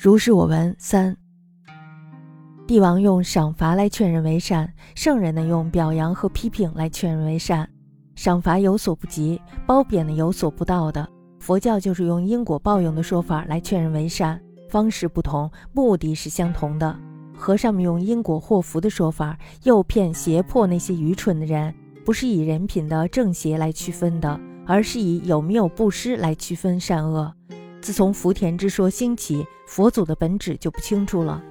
如是我闻三。帝王用赏罚来劝人为善，圣人呢用表扬和批评来劝人为善。赏罚有所不及，褒贬呢有所不到的。佛教就是用因果报应的说法来劝人为善，方式不同，目的是相同的。和尚们用因果祸福的说法，诱骗胁迫那些愚蠢的人，不是以人品的正邪来区分的，而是以有没有布施来区分善恶。自从福田之说兴起，佛祖的本旨就不清楚了。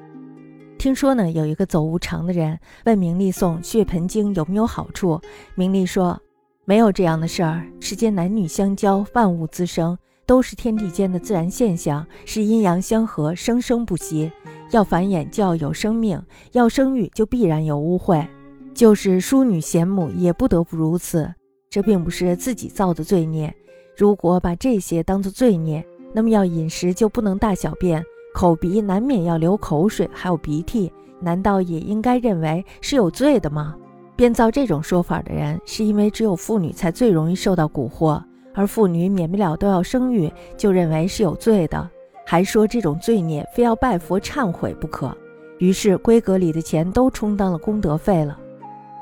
听说呢，有一个走无常的人问明丽诵血盆经有没有好处。明丽说，没有这样的事儿。世间男女相交，万物滋生，都是天地间的自然现象，是阴阳相合，生生不息。要繁衍就要有生命，要生育就必然有污秽，就是淑女贤母也不得不如此。这并不是自己造的罪孽。如果把这些当作罪孽，那么要饮食就不能大小便，口鼻难免要流口水，还有鼻涕，难道也应该认为是有罪的吗？编造这种说法的人，是因为只有妇女才最容易受到蛊惑，而妇女免不了都要生育，就认为是有罪的，还说这种罪孽非要拜佛忏悔不可。于是闺阁里的钱都充当了功德费了。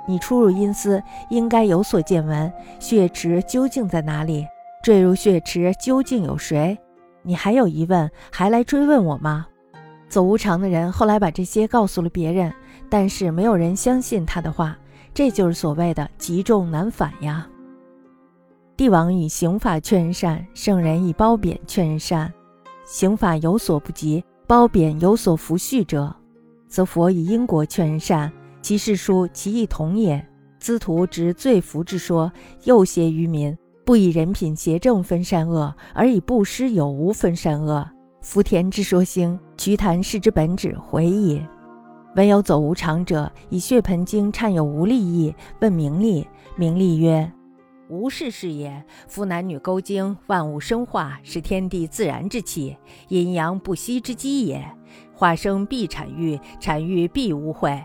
你出入阴司，应该有所见闻，血池究竟在哪里？坠入血池究竟有谁？你还有疑问，还来追问我吗？走无常的人后来把这些告诉了别人，但是没有人相信他的话。这就是所谓的极重难返呀。帝王以刑法劝人善，圣人以褒贬劝人善。刑法有所不及，褒贬有所弗恤者，则佛以因果劝人善，其事殊，其义同也。兹图执罪福之说，诱挟于民。不以人品邪正分善恶，而以布施有无分善恶。福田之说兴，瞿昙氏之本旨回也。闻有走无常者，以血盆经忏有无利益，问名利。名利曰：无事是也。夫男女勾经，万物生化，是天地自然之气，阴阳不息之机也。化生必产育，产育必污秽。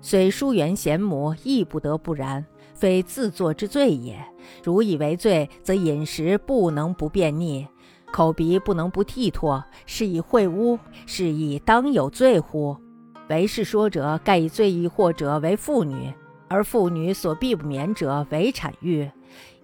虽疏远贤母，亦不得不然。非自作之罪也。如以为罪，则饮食不能不便溺，口鼻不能不剃脱，是以秽污，是以当有罪乎？为是说者，盖以罪亦惑者为妇女，而妇女所必不免者为产欲，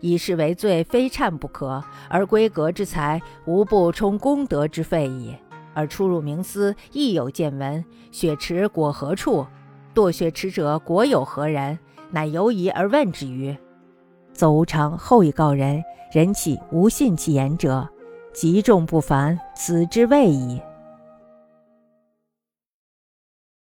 以是为罪，非忏不可。而闺阁之财，无不充功德之费矣。而出入冥司，亦有见闻。雪池果何处？堕雪池者，果有何人？乃犹疑而问之曰：“走无常后以告人，人岂无信其言者？极众不凡，此之谓矣。”